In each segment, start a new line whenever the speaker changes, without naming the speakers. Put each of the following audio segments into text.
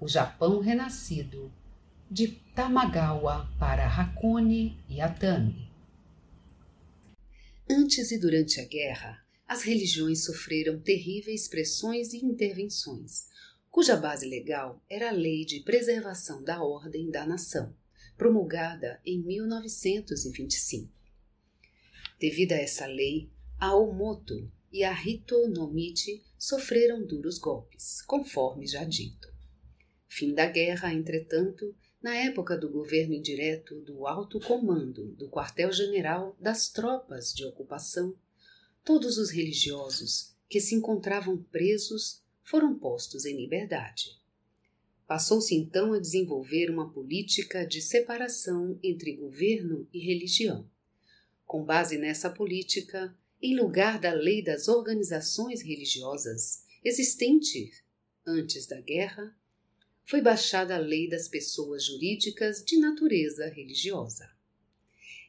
O Japão Renascido, de Tamagawa para Hakone e Atami. Antes e durante a guerra, as religiões sofreram terríveis pressões e intervenções, cuja base legal era a Lei de Preservação da Ordem da Nação, promulgada em 1925. Devido a essa lei, a Omoto e a Hitonomichi sofreram duros golpes, conforme já dito. Fim da guerra, entretanto, na época do governo indireto do alto comando do quartel-general das tropas de ocupação, todos os religiosos que se encontravam presos foram postos em liberdade. Passou-se então a desenvolver uma política de separação entre governo e religião. Com base nessa política, em lugar da lei das organizações religiosas existente antes da guerra, foi baixada a lei das pessoas jurídicas de natureza religiosa.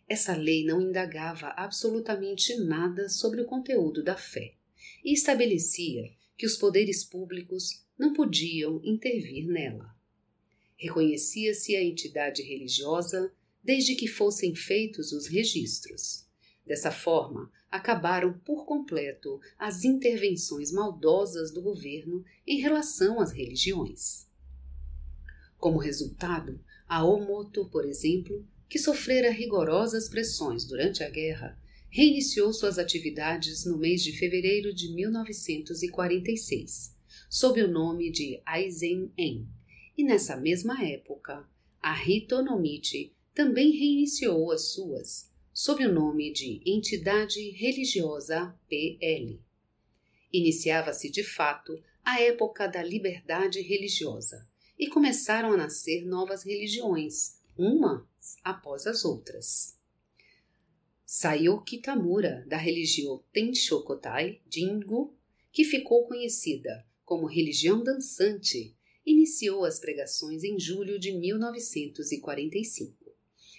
Essa lei não indagava absolutamente nada sobre o conteúdo da fé e estabelecia que os poderes públicos não podiam intervir nela. Reconhecia-se a entidade religiosa desde que fossem feitos os registros. Dessa forma, acabaram por completo as intervenções maldosas do governo em relação às religiões. Como resultado, a Omoto, por exemplo, que sofrera rigorosas pressões durante a guerra, reiniciou suas atividades no mês de fevereiro de 1946, sob o nome de Aizen-en, e nessa mesma época, a Hitonomichi também reiniciou as suas, sob o nome de Entidade Religiosa PL. Iniciava-se de fato a época da liberdade religiosa, e começaram a nascer novas religiões, uma após as outras. Saiu Kitamura, da religião Tenshokotai Jingu, que ficou conhecida como religião dançante, iniciou as pregações em julho de 1945.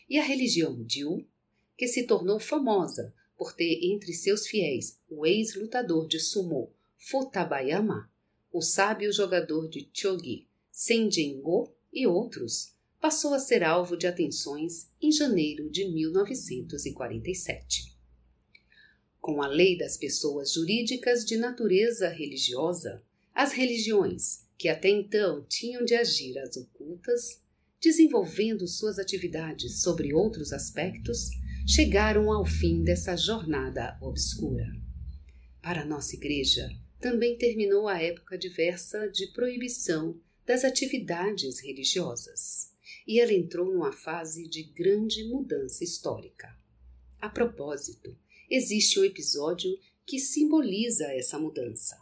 E a religião Jiu, que se tornou famosa por ter entre seus fiéis o ex-lutador de sumo Futabayama, o sábio jogador de chogi Senjengo e outros, passou a ser alvo de atenções em janeiro de 1947. Com a lei das pessoas jurídicas de natureza religiosa, as religiões, que até então tinham de agir às ocultas, desenvolvendo suas atividades sobre outros aspectos, chegaram ao fim dessa jornada obscura. Para nossa Igreja, também terminou a época diversa de proibição das atividades religiosas, e ela entrou numa fase de grande mudança histórica. A propósito, existe um episódio que simboliza essa mudança.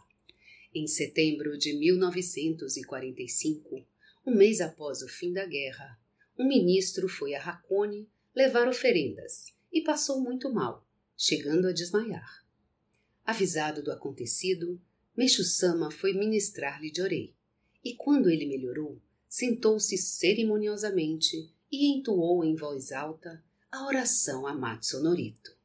Em setembro de 1945, um mês após o fim da guerra, um ministro foi a Hakone levar oferendas e passou muito mal, chegando a desmaiar. Avisado do acontecido, Meixo Sama foi ministrar-lhe de orei e quando ele melhorou, sentou-se cerimoniosamente e entoou em voz alta a oração a Matsunorito.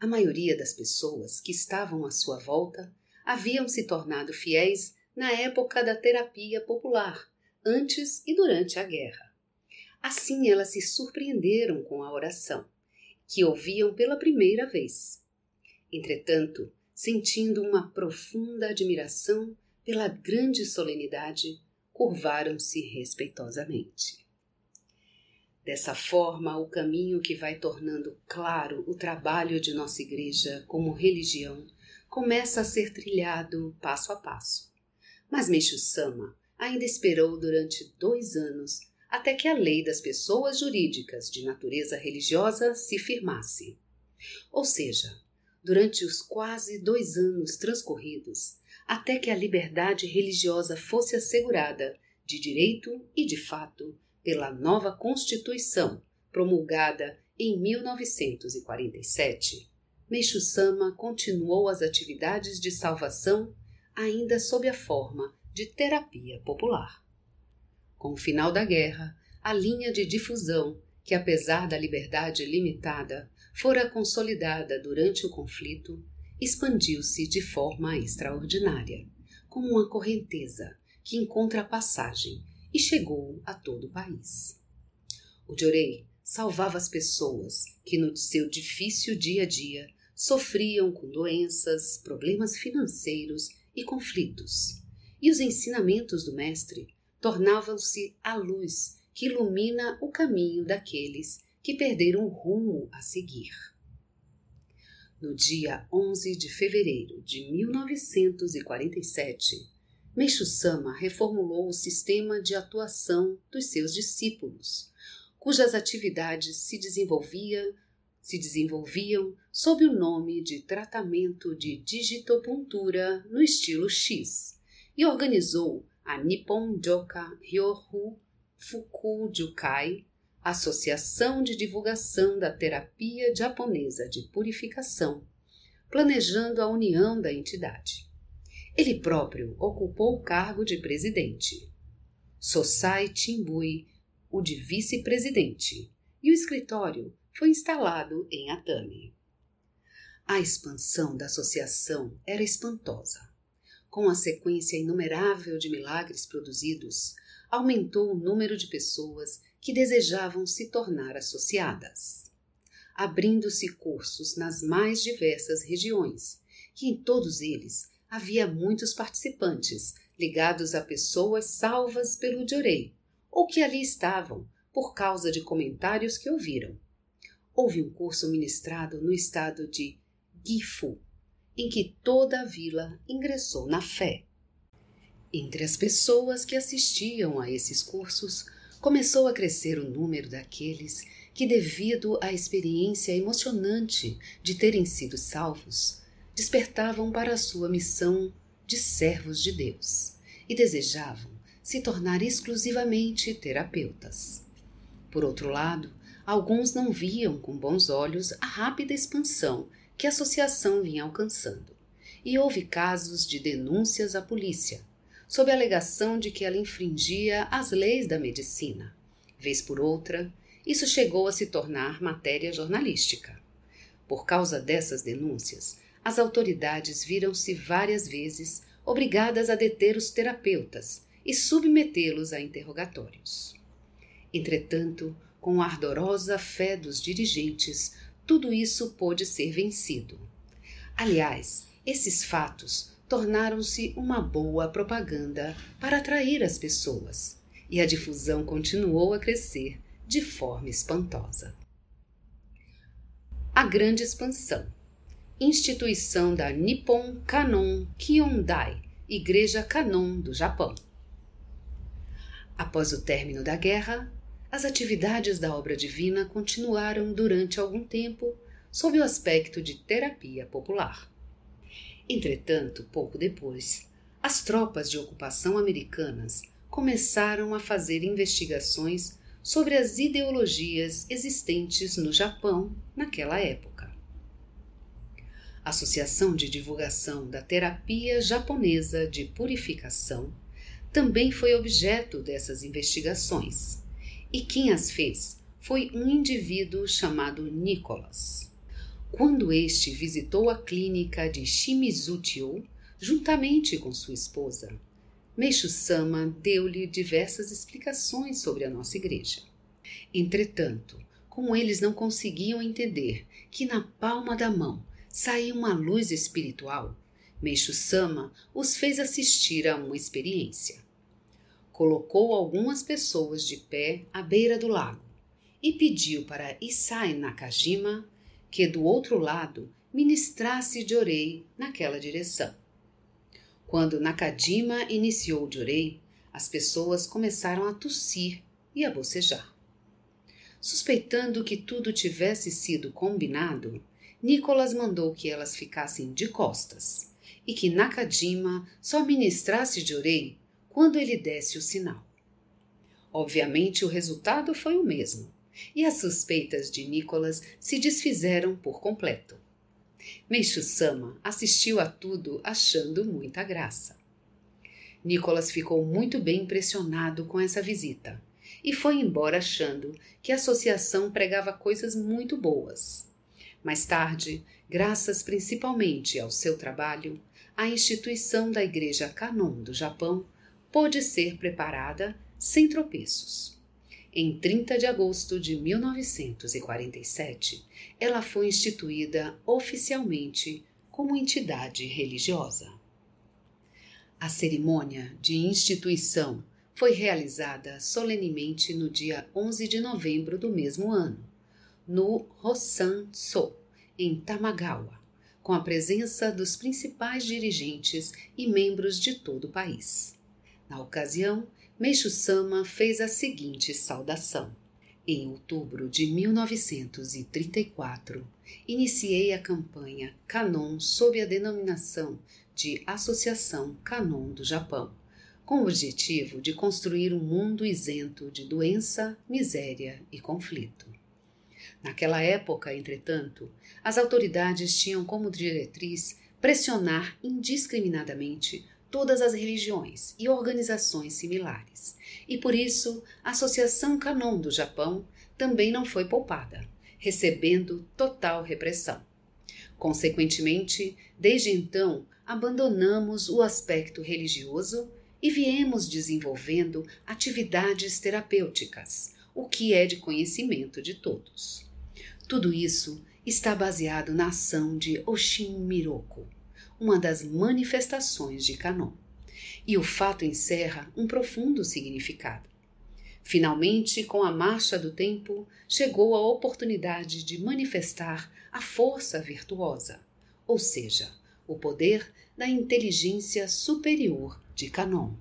A maioria das pessoas que estavam à sua volta haviam se tornado fiéis na época da terapia popular, antes e durante a guerra. Assim elas se surpreenderam com a oração, que ouviam pela primeira vez. Entretanto, sentindo uma profunda admiração pela grande solenidade, curvaram-se respeitosamente. Dessa forma, o caminho que vai tornando claro o trabalho de nossa Igreja como religião começa a ser trilhado passo a passo. Mas Meixo Sama ainda esperou durante dois anos até que a lei das pessoas jurídicas de natureza religiosa se firmasse. Ou seja, durante os quase dois anos transcorridos, até que a liberdade religiosa fosse assegurada de direito e de fato pela nova Constituição promulgada em 1947, Meixo Sama continuou as atividades de salvação ainda sob a forma de terapia popular. Com o final da guerra, a linha de difusão, que apesar da liberdade limitada, fora consolidada durante o conflito, expandiu-se de forma extraordinária, como uma correnteza que encontra passagem e chegou a todo o país. O Jorei salvava as pessoas que no seu difícil dia a dia sofriam com doenças, problemas financeiros e conflitos. E os ensinamentos do mestre tornavam-se a luz que ilumina o caminho daqueles que perderam o rumo a seguir. No dia 11 de fevereiro de 1947, Meixo Sama reformulou o sistema de atuação dos seus discípulos, cujas atividades se desenvolviam, se desenvolviam sob o nome de tratamento de digitopuntura no estilo X e organizou a Nippon Joka Ryohu Fuku Jukai, Associação de Divulgação da Terapia Japonesa de Purificação, planejando a união da entidade. Ele próprio ocupou o cargo de presidente. Sosai Timbui o de vice-presidente, e o escritório foi instalado em Atami. A expansão da associação era espantosa. Com a sequência inumerável de milagres produzidos, aumentou o número de pessoas que desejavam se tornar associadas, abrindo-se cursos nas mais diversas regiões, e em todos eles havia muitos participantes ligados a pessoas salvas pelo Jorei, ou que ali estavam por causa de comentários que ouviram. Houve um curso ministrado no estado de Gifu, em que toda a vila ingressou na fé. Entre as pessoas que assistiam a esses cursos, começou a crescer o número daqueles que, devido à experiência emocionante de terem sido salvos, despertavam para a sua missão de servos de Deus e desejavam se tornar exclusivamente terapeutas. Por outro lado, alguns não viam com bons olhos a rápida expansão que a associação vinha alcançando, e houve casos de denúncias à polícia, sob a alegação de que ela infringia as leis da medicina. Vez por outra, isso chegou a se tornar matéria jornalística. Por causa dessas denúncias, as autoridades viram-se várias vezes obrigadas a deter os terapeutas e submetê-los a interrogatórios. Entretanto, com a ardorosa fé dos dirigentes, tudo isso pôde ser vencido. Aliás, esses fatos tornaram-se uma boa propaganda para atrair as pessoas, e a difusão continuou a crescer de forma espantosa. A Grande Expansão Instituição da Nippon Kanon Kyondai, Igreja Kanon do Japão. Após o término da guerra, as atividades da obra divina continuaram durante algum tempo sob o aspecto de terapia popular. Entretanto, pouco depois, as tropas de ocupação americanas começaram a fazer investigações sobre as ideologias existentes no Japão naquela época. A Associação de Divulgação da Terapia Japonesa de Purificação também foi objeto dessas investigações, e quem as fez foi um indivíduo chamado Nicholas. Quando este visitou a clínica de Shimizuchio, juntamente com sua esposa, Meishu Sama deu-lhe diversas explicações sobre a nossa igreja. Entretanto, como eles não conseguiam entender que na palma da mão saía uma luz espiritual, Meishu Sama os fez assistir a uma experiência colocou algumas pessoas de pé à beira do lago e pediu para Isai Nakajima que do outro lado ministrasse Jorei naquela direção. Quando Nakajima iniciou Jorei, as pessoas começaram a tossir e a bocejar. Suspeitando que tudo tivesse sido combinado, Nicolas mandou que elas ficassem de costas e que Nakajima só ministrasse Jorei quando ele desse o sinal. Obviamente, o resultado foi o mesmo, e as suspeitas de Nicholas se desfizeram por completo. Meishu Sama assistiu a tudo achando muita graça. Nicholas ficou muito bem impressionado com essa visita e foi embora achando que a associação pregava coisas muito boas. Mais tarde, graças principalmente ao seu trabalho, a instituição da Igreja Kanon do Japão pôde ser preparada sem tropeços. Em 30 de agosto de 1947, ela foi instituída oficialmente como entidade religiosa. A cerimônia de instituição foi realizada solenemente no dia 11 de novembro do mesmo ano, no Hosan-so, em Tamagawa, com a presença dos principais dirigentes e membros de todo o país. Na ocasião, Meixo Sama fez a seguinte saudação. Em outubro de 1934, iniciei a campanha Canon sob a denominação de Associação Canon do Japão, com o objetivo de construir um mundo isento de doença, miséria e conflito. Naquela época, entretanto, as autoridades tinham como diretriz pressionar indiscriminadamente todas as religiões e organizações similares, e por isso a Associação Canon do Japão também não foi poupada, recebendo total repressão. Consequentemente, desde então, abandonamos o aspecto religioso e viemos desenvolvendo atividades terapêuticas, o que é de conhecimento de todos. Tudo isso está baseado na ação de Oshin Miroku, uma das manifestações de Kanon. E o fato encerra um profundo significado. Finalmente, com a marcha do tempo, chegou a oportunidade de manifestar a força virtuosa, ou seja, o poder da inteligência superior de Kanon.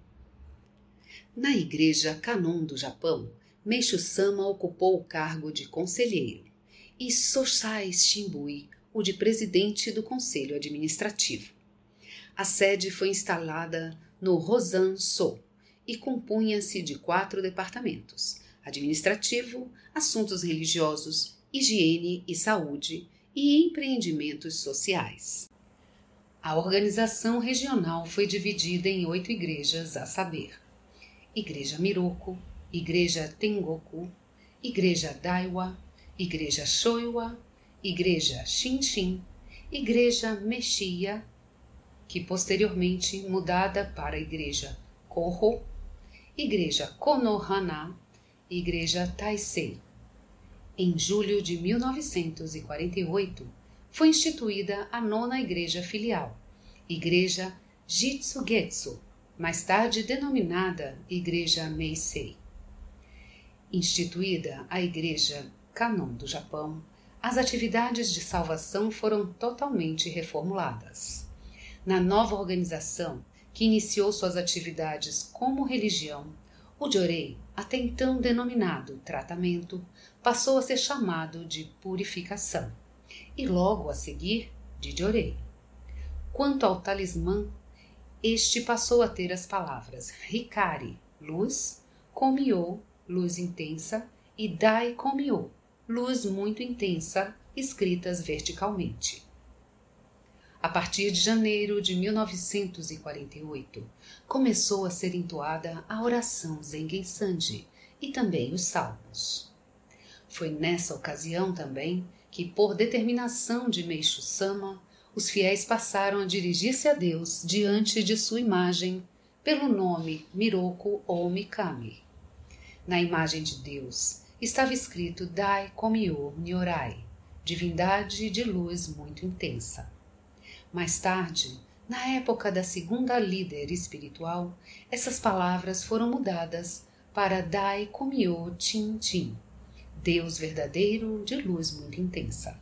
Na Igreja Kanon do Japão, Meishu Sama ocupou o cargo de conselheiro e Sosai Shimbui o de presidente do conselho administrativo. A sede foi instalada no Rosan-so e compunha-se de quatro departamentos: administrativo, assuntos religiosos, higiene e saúde e empreendimentos sociais. A organização regional foi dividida em oito igrejas, a saber: Igreja Miroko, Igreja Tengoku, Igreja Daiwa, Igreja Shoiwa, Igreja Shinshin, Igreja Mexia, que posteriormente mudada para Igreja Koho, Igreja Konohana, Igreja Taisei. Em julho de 1948, foi instituída a nona igreja filial, Igreja Jitsugetsu, mais tarde denominada Igreja Meisei. Instituída a Igreja Kanon do Japão, as atividades de salvação foram totalmente reformuladas. Na nova organização, que iniciou suas atividades como religião, o Jorei, até então denominado tratamento, passou a ser chamado de purificação e logo a seguir de Jorei. Quanto ao talismã, este passou a ter as palavras Hikari, luz, Komiô, luz intensa, e Dai Komiô, luz muito intensa, escritas verticalmente. A partir de janeiro de 1948, começou a ser entoada a oração Zengen Sanji e também os salmos. Foi nessa ocasião também que, por determinação de Meishu Sama, os fiéis passaram a dirigir-se a Deus diante de sua imagem pelo nome Miroko ou Mikami. Na imagem de Deus estava escrito Dai Komyo Nyorai, divindade de luz muito intensa. Mais tarde, na época da segunda líder espiritual, essas palavras foram mudadas para Dai Komyo Chin Chin, Deus verdadeiro de luz muito intensa.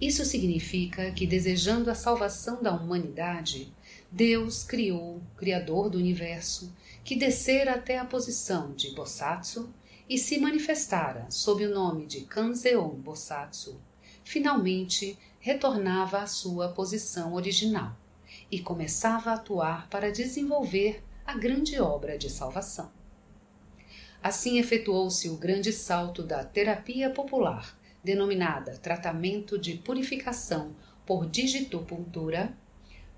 Isso significa que, desejando a salvação da humanidade, Deus criou, Criador do universo, que descera até a posição de Bosatsu e se manifestara sob o nome de Kanzeon Bosatsu, finalmente retornava à sua posição original e começava a atuar para desenvolver a grande obra de salvação. Assim efetuou-se o grande salto da terapia popular, denominada tratamento de purificação por digitopuntura,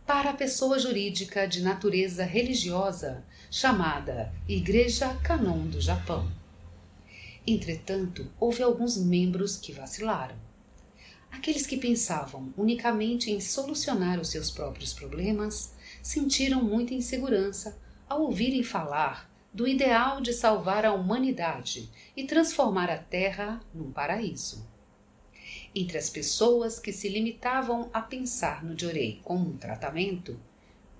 para a pessoa jurídica de natureza religiosa, chamada Igreja Canon do Japão. Entretanto, houve alguns membros que vacilaram. Aqueles que pensavam unicamente em solucionar os seus próprios problemas sentiram muita insegurança ao ouvirem falar do ideal de salvar a humanidade e transformar a Terra num paraíso. Entre as pessoas que se limitavam a pensar no Jorei como um tratamento,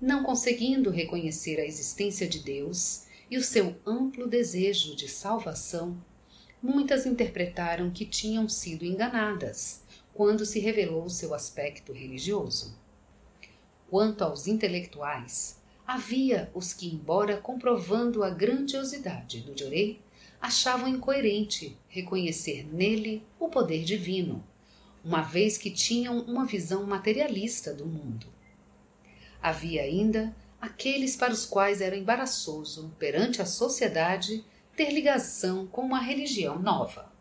não conseguindo reconhecer a existência de Deus e o seu amplo desejo de salvação, muitas interpretaram que tinham sido enganadas quando se revelou seu aspecto religioso. Quanto aos intelectuais, havia os que, embora comprovando a grandiosidade do Jorei, achavam incoerente reconhecer nele o poder divino, uma vez que tinham uma visão materialista do mundo. Havia ainda aqueles para os quais era embaraçoso, perante a sociedade, ter ligação com uma religião nova.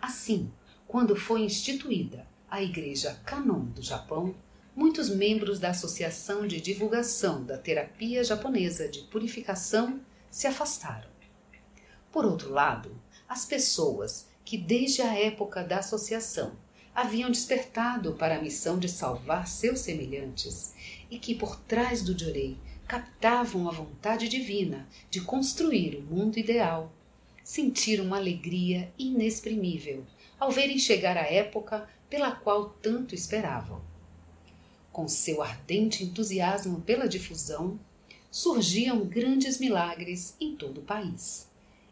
Assim, quando foi instituída a Igreja Canon do Japão, muitos membros da Associação de Divulgação da Terapia Japonesa de Purificação se afastaram. Por outro lado, as pessoas que desde a época da associação haviam despertado para a missão de salvar seus semelhantes e que por trás do Jorei captavam a vontade divina de construir o mundo ideal, sentiram uma alegria inexprimível ao verem chegar a época pela qual tanto esperavam com seu ardente entusiasmo pela difusão, surgiam grandes milagres em todo o país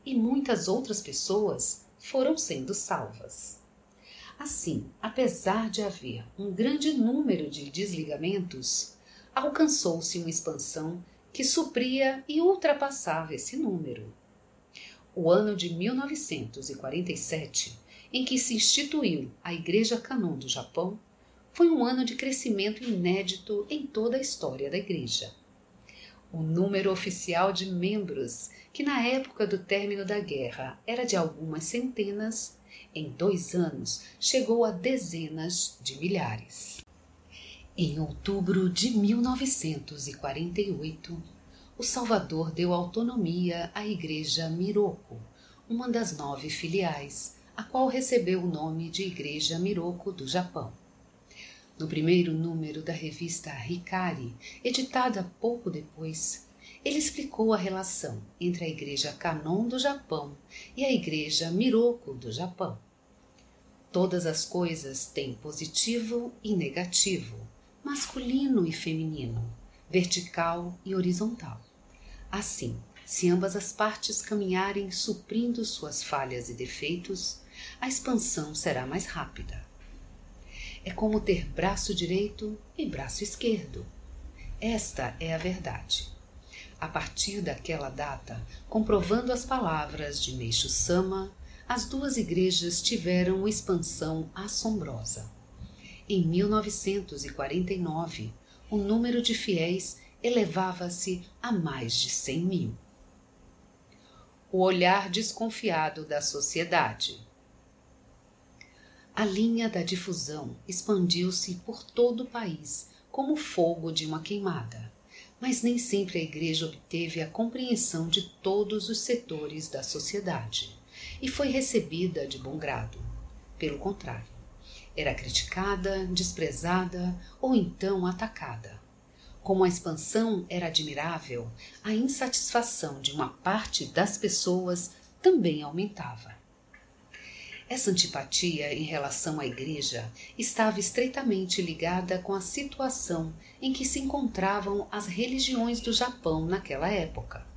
e muitas outras pessoas foram sendo salvas. Assim, apesar de haver um grande número de desligamentos, alcançou-se uma expansão que supria e ultrapassava esse número. O ano de 1947, em que se instituiu a Igreja Canon do Japão, foi um ano de crescimento inédito em toda a história da Igreja. O número oficial de membros, que na época do término da guerra era de algumas centenas, em dois anos chegou a dezenas de milhares. Em outubro de 1948, o Salvador deu autonomia à Igreja Miroko, uma das nove filiais, a qual recebeu o nome de Igreja Miroko do Japão. No primeiro número da revista Hikari, editada pouco depois, ele explicou a relação entre a Igreja Canon do Japão e a Igreja Miroko do Japão. Todas as coisas têm positivo e negativo, masculino e feminino, vertical e horizontal. Assim, se ambas as partes caminharem suprindo suas falhas e defeitos, a expansão será mais rápida. É como ter braço direito e braço esquerdo. Esta é a verdade. A partir daquela data, comprovando as palavras de Meixo Sama, as duas igrejas tiveram uma expansão assombrosa. Em 1949, o número de fiéis elevava-se a mais de 100 mil. O olhar desconfiado da sociedade a linha da difusão expandiu-se por todo o país como o fogo de uma queimada, mas nem sempre a Igreja obteve a compreensão de todos os setores da sociedade e foi recebida de bom grado. Pelo contrário, era criticada, desprezada ou então atacada. Como a expansão era admirável, a insatisfação de uma parte das pessoas também aumentava. Essa antipatia em relação à Igreja estava estreitamente ligada com a situação em que se encontravam as religiões do Japão naquela época.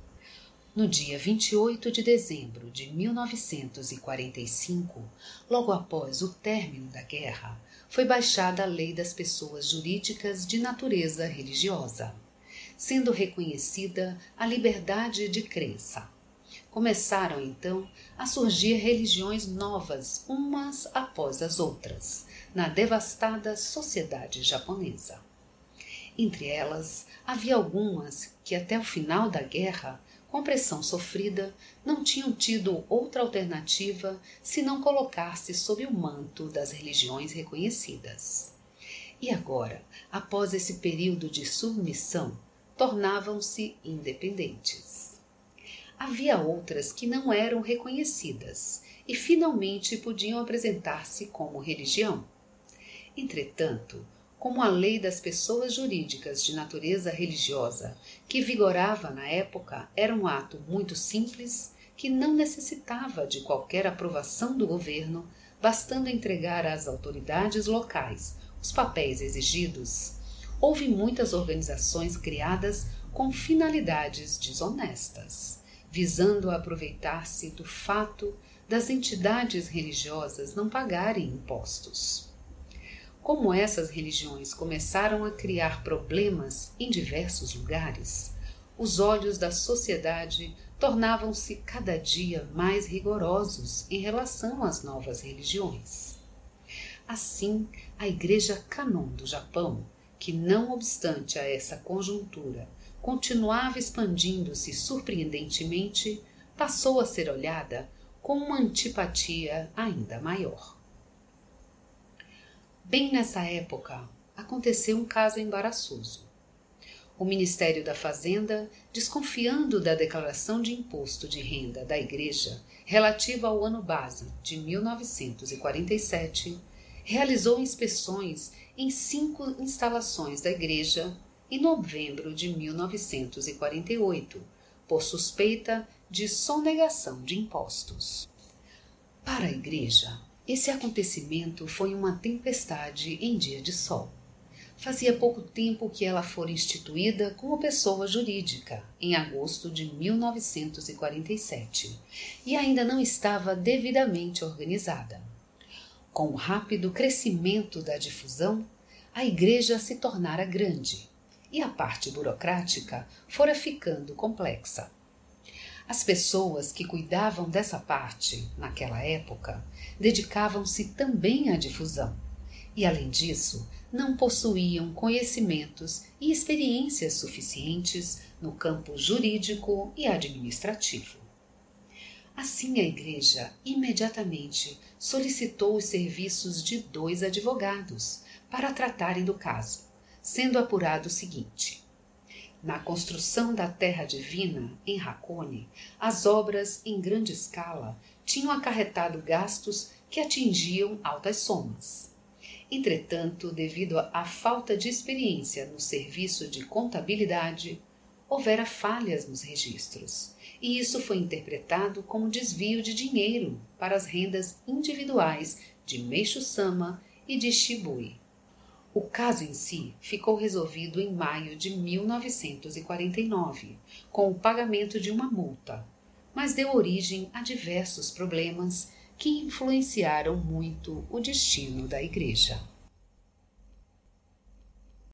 No dia 28 de dezembro de 1945, logo após o término da guerra, foi baixada a Lei das Pessoas Jurídicas de Natureza Religiosa, sendo reconhecida a liberdade de crença Começaram então a surgir religiões novas, umas após as outras, na devastada sociedade japonesa. Entre elas, havia algumas que até o final da guerra com pressão sofrida, não tinham tido outra alternativa senão colocar-se sob o manto das religiões reconhecidas. E agora, após esse período de submissão, tornavam-se independentes. Havia outras que não eram reconhecidas e finalmente podiam apresentar-se como religião. Entretanto, como a lei das pessoas jurídicas de natureza religiosa que vigorava na época era um ato muito simples que não necessitava de qualquer aprovação do governo, bastando entregar às autoridades locais os papéis exigidos, houve muitas organizações criadas com finalidades desonestas, visando aproveitar-se do fato das entidades religiosas não pagarem impostos. Como essas religiões começaram a criar problemas em diversos lugares, os olhos da sociedade tornavam-se cada dia mais rigorosos em relação às novas religiões. Assim, a Igreja Canon do Japão, que não obstante a essa conjuntura continuava expandindo-se surpreendentemente, passou a ser olhada com uma antipatia ainda maior. Bem nessa época, aconteceu um caso embaraçoso. O Ministério da Fazenda, desconfiando da declaração de imposto de renda da Igreja relativa ao ano base de 1947, realizou inspeções em cinco instalações da Igreja em novembro de 1948, por suspeita de sonegação de impostos. Para a Igreja, esse acontecimento foi uma tempestade em dia de sol. Fazia pouco tempo que ela fora instituída como pessoa jurídica, em agosto de 1947, e ainda não estava devidamente organizada. Com o rápido crescimento da difusão, a igreja se tornara grande e a parte burocrática fora ficando complexa. As pessoas que cuidavam dessa parte, naquela época, dedicavam-se também à difusão e, além disso, não possuíam conhecimentos e experiências suficientes no campo jurídico e administrativo. Assim, a Igreja imediatamente solicitou os serviços de dois advogados para tratarem do caso, sendo apurado o seguinte: na construção da Terra Divina, em Racone, as obras em grande escala tinham acarretado gastos que atingiam altas somas. Entretanto, devido à falta de experiência no serviço de contabilidade, houvera falhas nos registros, e isso foi interpretado como desvio de dinheiro para as rendas individuais de Meixo Sama e de Shibui. O caso em si ficou resolvido em maio de 1949, com o pagamento de uma multa, mas deu origem a diversos problemas que influenciaram muito o destino da Igreja.